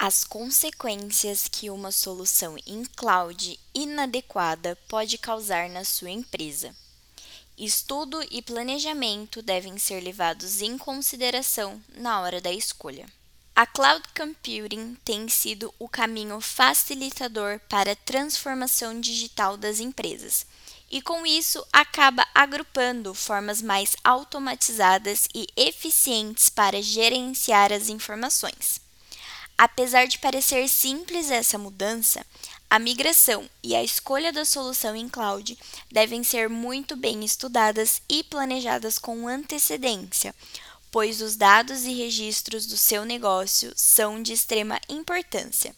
As consequências que uma solução em cloud inadequada pode causar na sua empresa. Estudo e planejamento devem ser levados em consideração na hora da escolha. A cloud computing tem sido o caminho facilitador para a transformação digital das empresas, e com isso acaba agrupando formas mais automatizadas e eficientes para gerenciar as informações. Apesar de parecer simples essa mudança, a migração e a escolha da solução em cloud devem ser muito bem estudadas e planejadas com antecedência, pois os dados e registros do seu negócio são de extrema importância.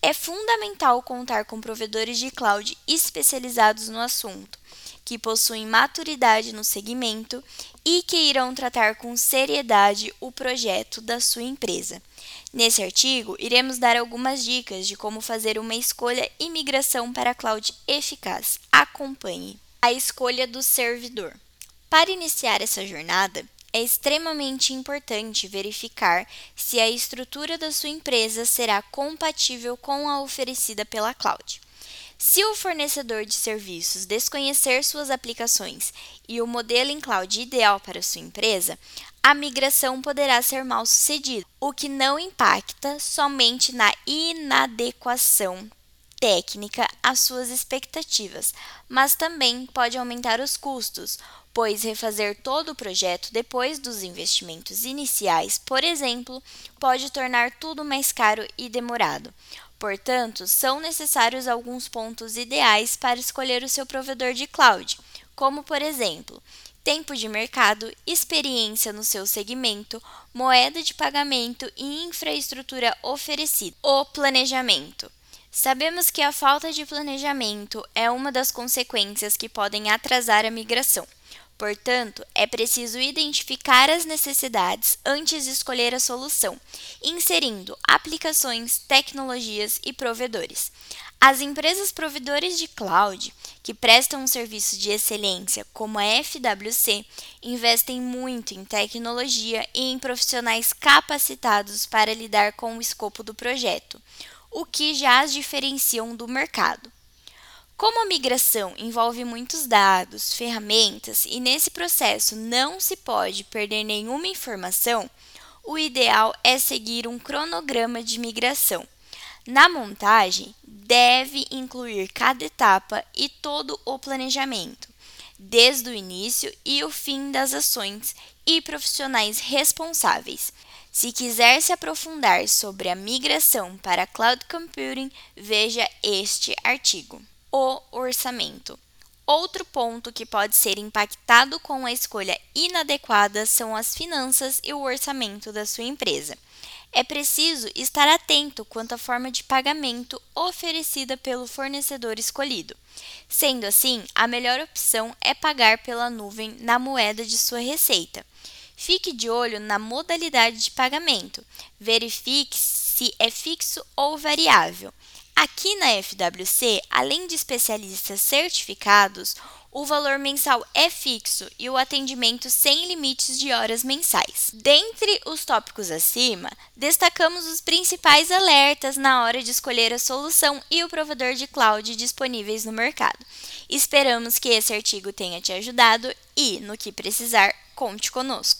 É fundamental contar com provedores de cloud especializados no assunto, que possuem maturidade no segmento e que irão tratar com seriedade o projeto da sua empresa. Nesse artigo, iremos dar algumas dicas de como fazer uma escolha e migração para a cloud eficaz. Acompanhe. A escolha do servidor. Para iniciar essa jornada, é extremamente importante verificar se a estrutura da sua empresa será compatível com a oferecida pela cloud. Se o fornecedor de serviços desconhecer suas aplicações e o modelo em cloud ideal para sua empresa, a migração poderá ser mal sucedida, o que não impacta somente na inadequação técnica às suas expectativas, mas também pode aumentar os custos, pois refazer todo o projeto depois dos investimentos iniciais, por exemplo, pode tornar tudo mais caro e demorado. Portanto, são necessários alguns pontos ideais para escolher o seu provedor de cloud, como, por exemplo, tempo de mercado, experiência no seu segmento, moeda de pagamento e infraestrutura oferecida. O planejamento. Sabemos que a falta de planejamento é uma das consequências que podem atrasar a migração. Portanto, é preciso identificar as necessidades antes de escolher a solução, inserindo aplicações, tecnologias e provedores. As empresas provedores de cloud, que prestam um serviço de excelência, como a FWC, investem muito em tecnologia e em profissionais capacitados para lidar com o escopo do projeto, o que já as diferenciam do mercado. Como a migração envolve muitos dados, ferramentas e nesse processo não se pode perder nenhuma informação, o ideal é seguir um cronograma de migração. Na montagem, deve incluir cada etapa e todo o planejamento, desde o início e o fim das ações e profissionais responsáveis. Se quiser se aprofundar sobre a migração para cloud computing, veja este artigo o orçamento. Outro ponto que pode ser impactado com a escolha inadequada são as finanças e o orçamento da sua empresa. É preciso estar atento quanto à forma de pagamento oferecida pelo fornecedor escolhido. Sendo assim, a melhor opção é pagar pela nuvem na moeda de sua receita. Fique de olho na modalidade de pagamento. Verifique se é fixo ou variável. Aqui na FWC, além de especialistas certificados, o valor mensal é fixo e o atendimento sem limites de horas mensais. Dentre os tópicos acima, destacamos os principais alertas na hora de escolher a solução e o provedor de cloud disponíveis no mercado. Esperamos que esse artigo tenha te ajudado e, no que precisar, conte conosco.